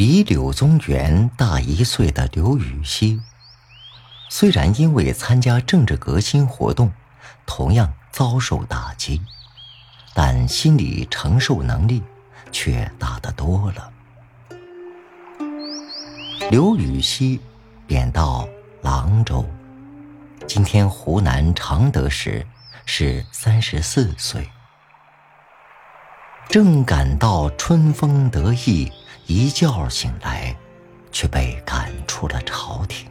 比柳宗元大一岁的刘禹锡，虽然因为参加政治革新活动，同样遭受打击，但心理承受能力却大得多了。刘禹锡贬到廊州，今天湖南常德时，是三十四岁。正感到春风得意，一觉醒来，却被赶出了朝廷，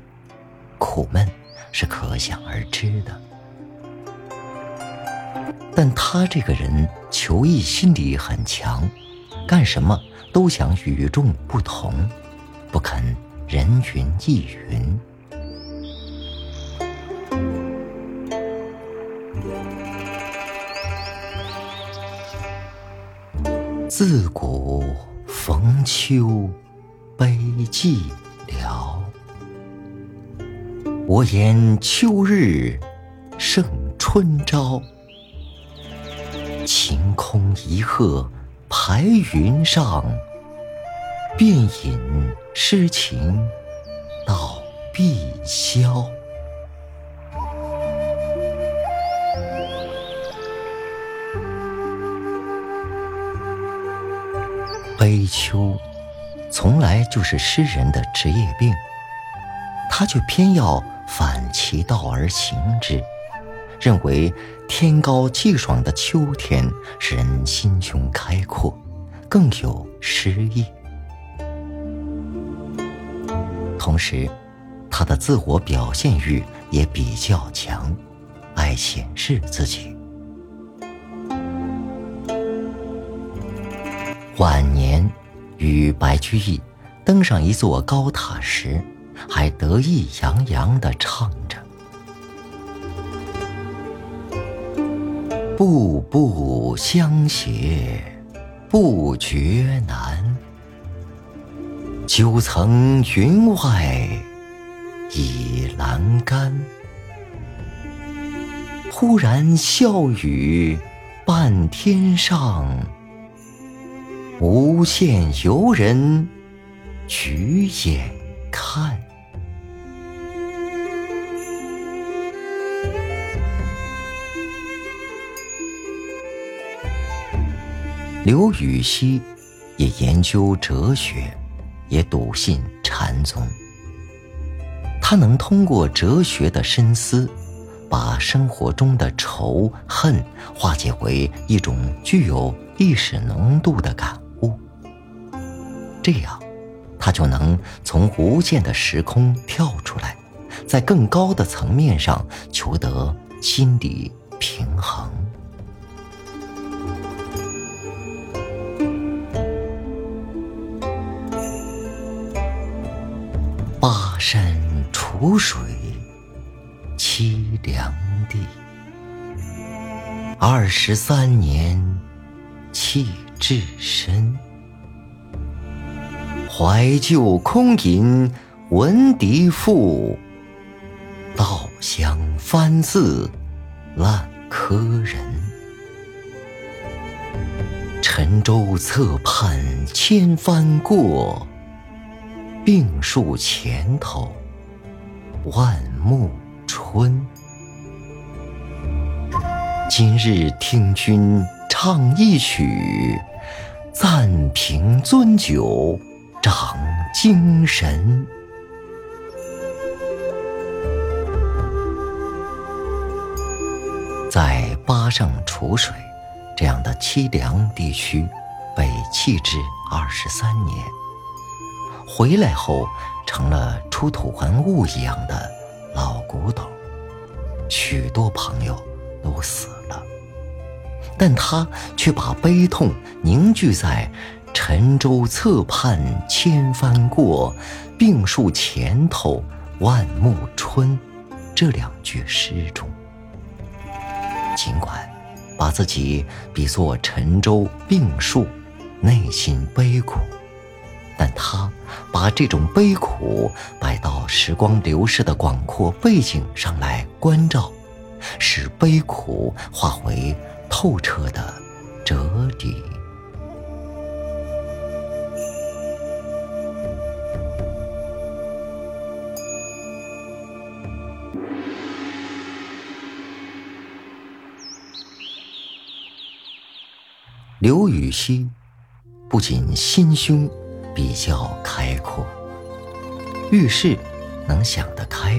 苦闷是可想而知的。但他这个人求异心理很强，干什么都想与众不同，不肯人云亦云。自古逢秋悲寂寥，我言秋日胜春朝。晴空一鹤排云上，便引诗情到碧霄。悲秋，从来就是诗人的职业病，他却偏要反其道而行之，认为天高气爽的秋天使人心胸开阔，更有诗意。同时，他的自我表现欲也比较强，爱显示自己。晚年，与白居易登上一座高塔时，还得意洋洋地唱着：“步步相携不觉难，九层云外倚阑干。忽然笑语半天上。”无限游人举眼看。刘禹锡也研究哲学，也笃信禅宗。他能通过哲学的深思，把生活中的仇恨化解为一种具有历史浓度的感。这样，他就能从无限的时空跳出来，在更高的层面上求得心理平衡。巴山楚水凄凉地，二十三年弃置身。怀旧空吟闻笛赋，稻香翻字烂柯人。沉舟侧畔千帆过，病树前头万木春。今日听君唱一曲，暂凭樽酒。长精神，在巴上楚水这样的凄凉地区被弃置二十三年，回来后成了出土文物一样的老古董，许多朋友都死了，但他却把悲痛凝聚在。沉舟侧畔千帆过，病树前头万木春。这两句诗中，尽管把自己比作沉舟病树，内心悲苦，但他把这种悲苦摆到时光流逝的广阔背景上来关照，使悲苦化为透彻的哲理。刘禹锡不仅心胸比较开阔，遇事能想得开，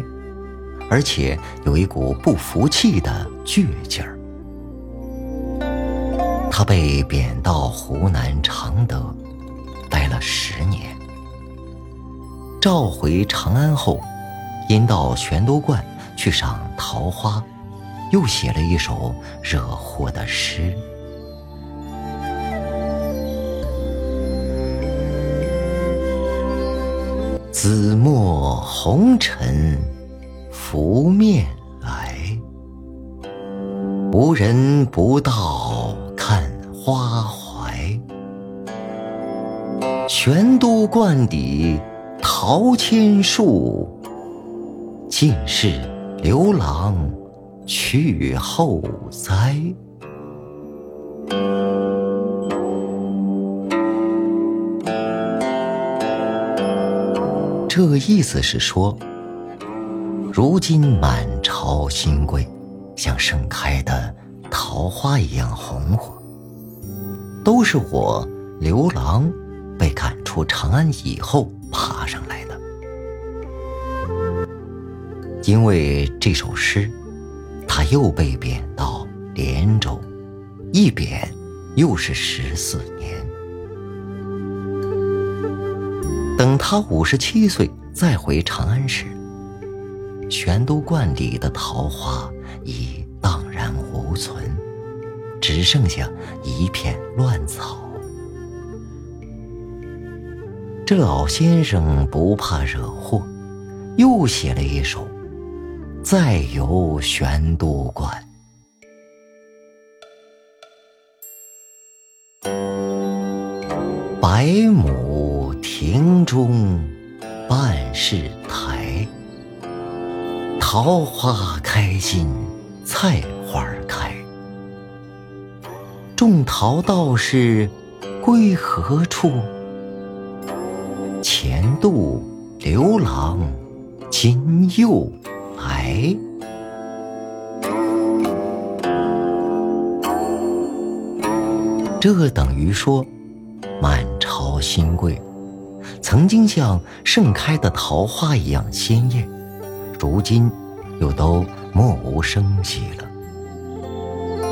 而且有一股不服气的倔劲儿。他被贬到湖南常德，待了十年。召回长安后，因到玄都观去赏桃花，又写了一首惹祸的诗。紫陌红尘拂面来，无人不道看花怀。玄都观底桃千树，尽是刘郎去后栽。这意思是说，如今满朝新贵，像盛开的桃花一样红火，都是我刘郎被赶出长安以后爬上来的。因为这首诗，他又被贬到连州，一贬又是十四年。他五十七岁再回长安时，玄都观里的桃花已荡然无存，只剩下一片乱草。这老先生不怕惹祸，又写了一首《再游玄都观》。白母。庭中半是苔，桃花开尽菜花开。种桃道士归何处？前度刘郎今又来。这等于说，满朝新贵。曾经像盛开的桃花一样鲜艳，如今又都默无声息了。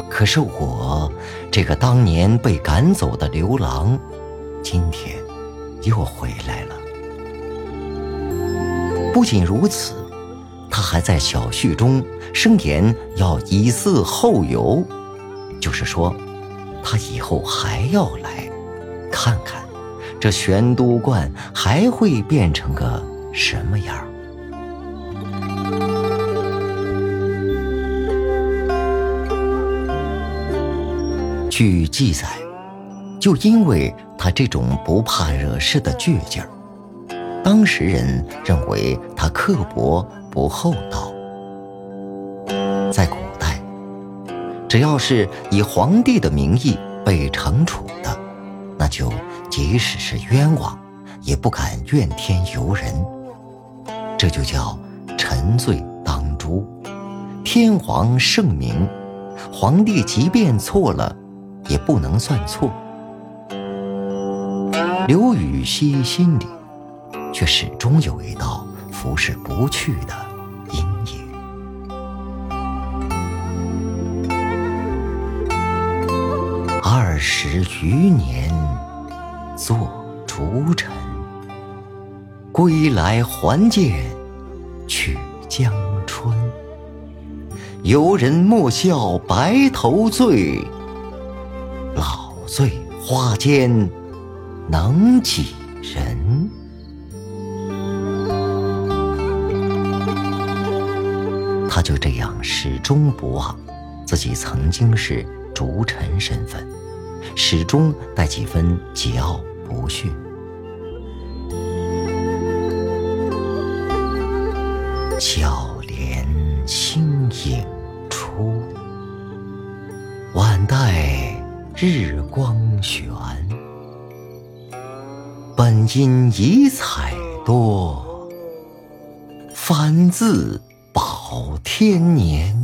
可是我这个当年被赶走的刘郎，今天又回来了。不仅如此，他还在小序中声言要以嗣后游，就是说，他以后还要来看看。这玄都观还会变成个什么样？据记载，就因为他这种不怕惹事的倔劲儿，当时人认为他刻薄不厚道。在古代，只要是以皇帝的名义被惩处的，那就。即使是冤枉，也不敢怨天尤人，这就叫沉醉当诛。天皇圣明，皇帝即便错了，也不能算错。刘禹锡心里却始终有一道拂拭不去的阴影。二十余年。做逐尘，归来还见曲江春。游人莫笑白头醉，老醉花间能几人？他就这样始终不忘自己曾经是逐尘身份，始终带几分桀骜。不逊，小帘轻影出，晚待日光悬。本应遗彩多，反自保天年。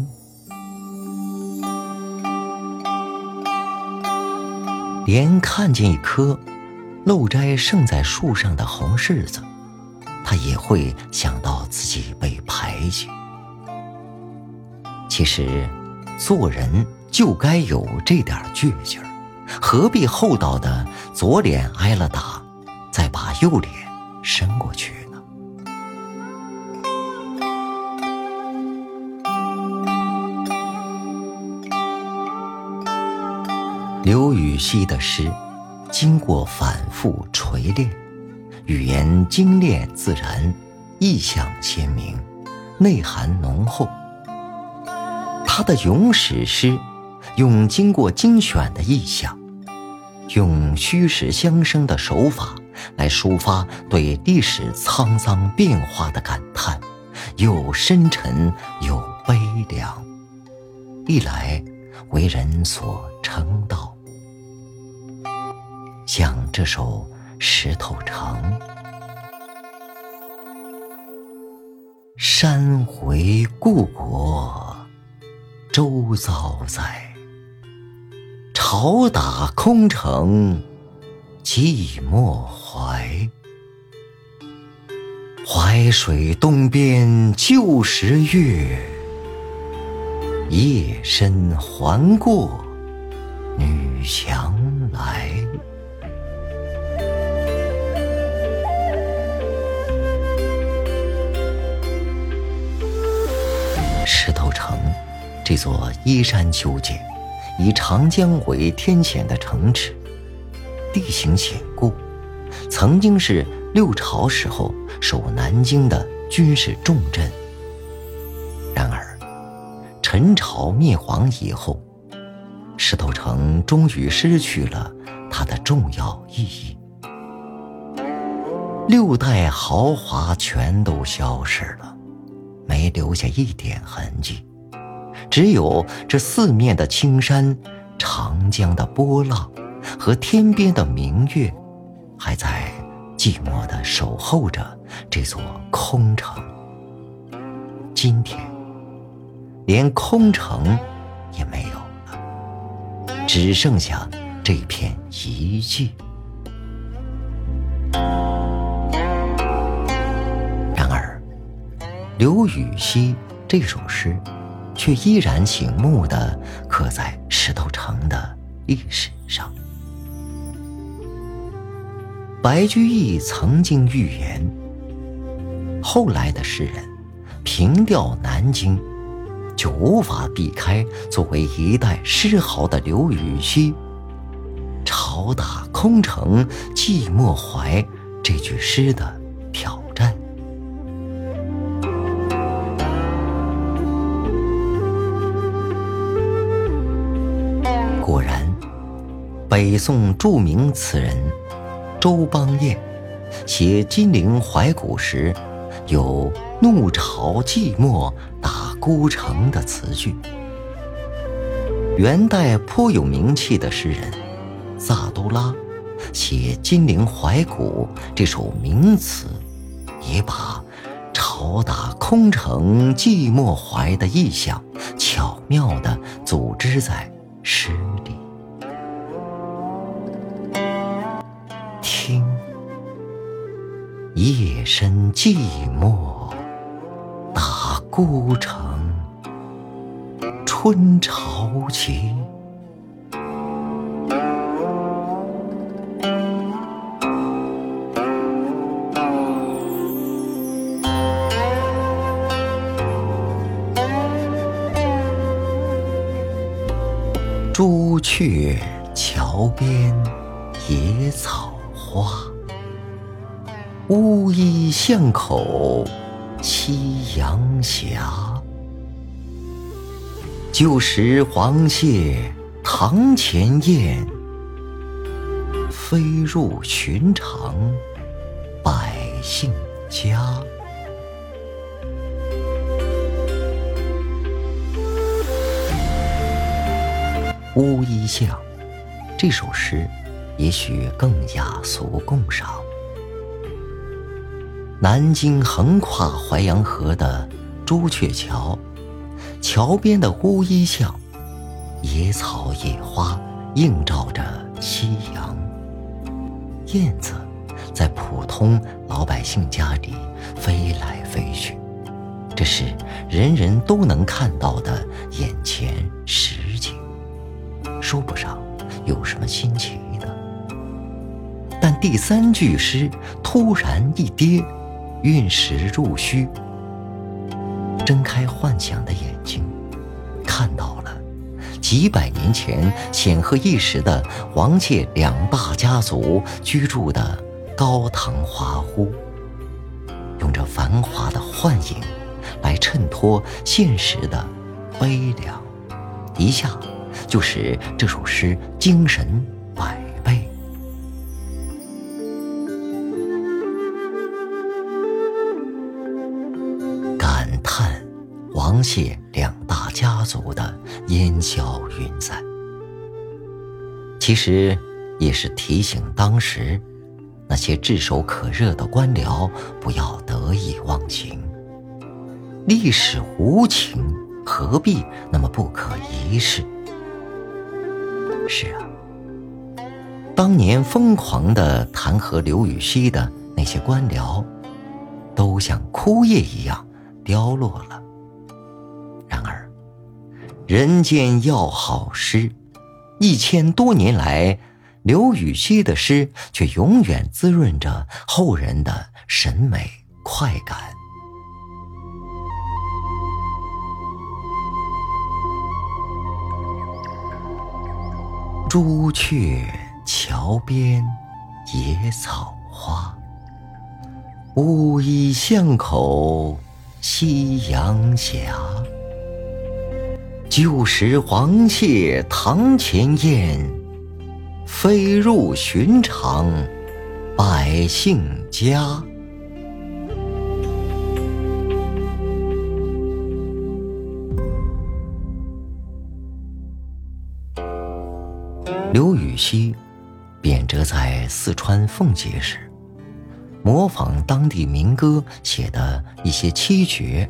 连看见一颗漏摘盛在树上的红柿子，他也会想到自己被排挤。其实，做人就该有这点倔劲儿，何必厚道的左脸挨了打，再把右脸伸过去呢？刘禹锡的诗，经过反复锤炼，语言精炼自然，意象鲜明，内涵浓厚。他的咏史诗，用经过精选的意象，用虚实相生的手法来抒发对历史沧桑变化的感叹，又深沉又悲凉，一来为人所称道。讲这首《石头城》，山回故国，周遭在。潮打空城，寂寞怀。淮水东边旧时月，夜深还过女墙来。一座依山丘建、以长江为天险的城池，地形险固，曾经是六朝时候守南京的军事重镇。然而，陈朝灭亡以后，石头城终于失去了它的重要意义，六代豪华全都消失了。没留下一点痕迹，只有这四面的青山、长江的波浪和天边的明月，还在寂寞地守候着这座空城。今天，连空城也没有了，只剩下这片遗迹。然而刘禹锡这首诗，却依然醒目的刻在石头城的历史上。白居易曾经预言，后来的诗人凭吊南京，就无法避开作为一代诗豪的刘禹锡“朝打空城寂寞怀”这句诗的北宋著名词人周邦彦写《金陵怀古》时，有“怒潮寂寞打孤城”的词句。元代颇有名气的诗人萨都拉写《金陵怀古》这首名词，也把“朝打空城寂寞怀”的意象巧妙地组织在。诗里，夜深寂寞打孤城，春潮起，朱雀桥边野草花，乌衣巷口夕阳斜。旧时黄蟹堂前燕，飞入寻常百姓家。《乌衣巷》这首诗，也许更雅俗共赏。南京横跨淮阳河的朱雀桥，桥边的乌衣巷，野草野花映照着夕阳。燕子在普通老百姓家里飞来飞去，这是人人都能看到的眼前实景，说不上有什么新奇的。但第三句诗突然一跌，运时入虚。睁开幻想的眼睛，看到了几百年前显赫一时的王谢两大家族居住的高堂华屋，用这繁华的幻影来衬托现实的悲凉，一下就使这首诗精神王谢两大家族的烟消云散，其实也是提醒当时那些炙手可热的官僚不要得意忘形。历史无情，何必那么不可一世？是啊，当年疯狂的弹劾刘禹锡的那些官僚，都像枯叶一样凋落了。人间要好诗，一千多年来，刘禹锡的诗却永远滋润着后人的审美快感。朱雀桥边野草花，乌衣巷口夕阳斜。旧时黄蟹堂前燕，飞入寻常百姓家。刘禹锡贬谪在四川奉节时，模仿当地民歌写的一些七绝。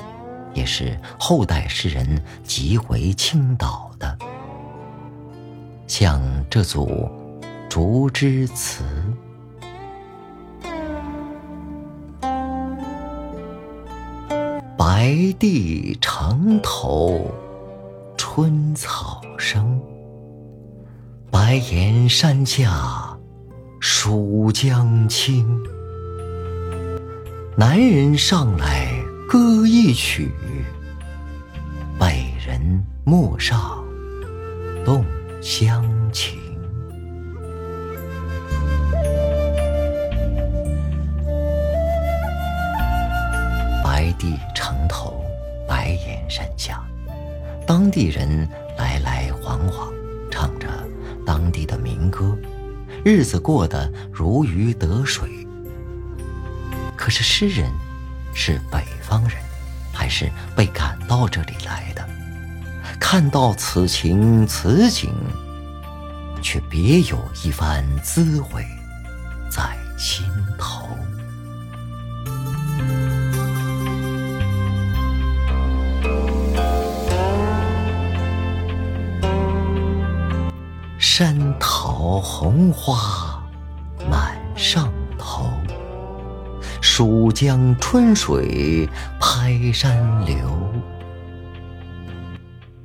也是后代诗人极为倾倒的，像这组《竹枝词》：白帝城头春草生，白岩山下蜀江清。男人上来歌一曲。美人陌上动乡情，白帝城头，白岩山下，当地人来来往往，唱着当地的民歌，日子过得如鱼得水。可是诗人是北方人，还是被赶到这里来的？看到此情此景，却别有一番滋味在心头。山桃红花蜀江春水拍山流。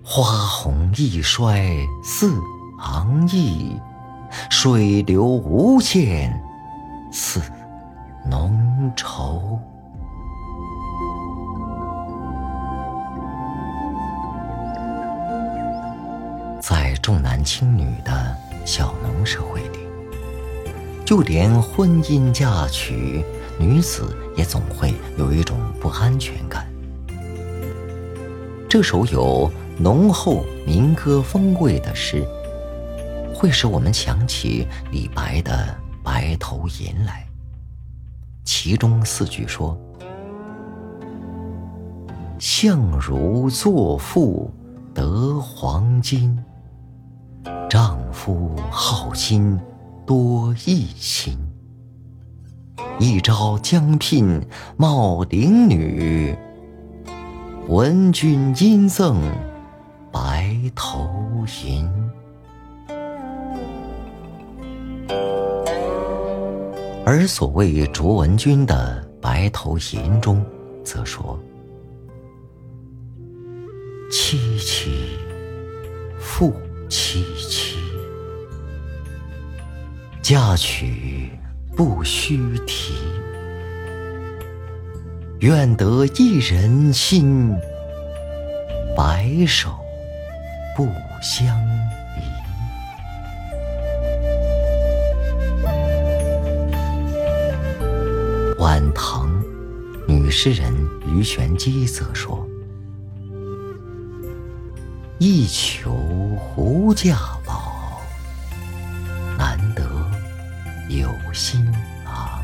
花红易衰似昂逸，水流无限似浓稠。在重男轻女的小农社会里，就连婚姻嫁娶，女子也总会有一种不安全感。这首有。浓厚民歌风味的诗，会使我们想起李白的《白头吟》来。其中四句说：“相如作赋得黄金，丈夫好心多异心。一朝将聘茂陵女，闻君因赠。”白头吟，而所谓卓文君的《白头吟》中，则说：“凄凄复凄凄，嫁娶不须提。愿得一人心，白首不相离。”晚唐女诗人鱼玄机则说：“一求胡家心郎。”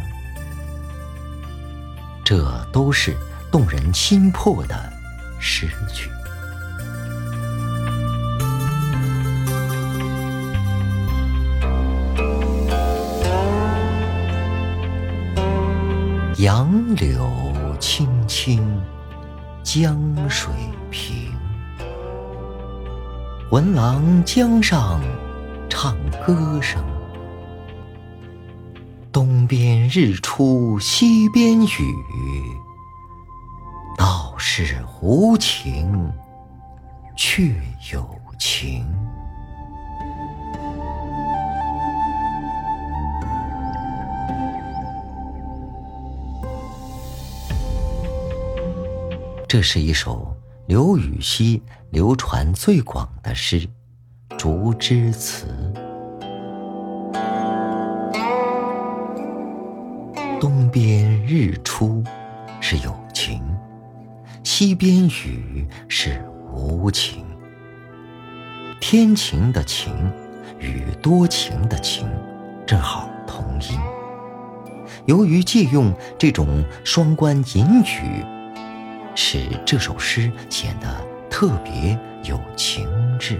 这都是动人心魄的诗句。杨柳青青，江水平。闻郎江上唱歌声。东边日出西边雨，道是无晴却有晴。这是一首刘禹锡流传最广的诗《竹枝词》。边日出是有情，西边雨是无情。天晴的晴与多情的情正好同音。由于借用这种双关引语。使这首诗显得特别有情致。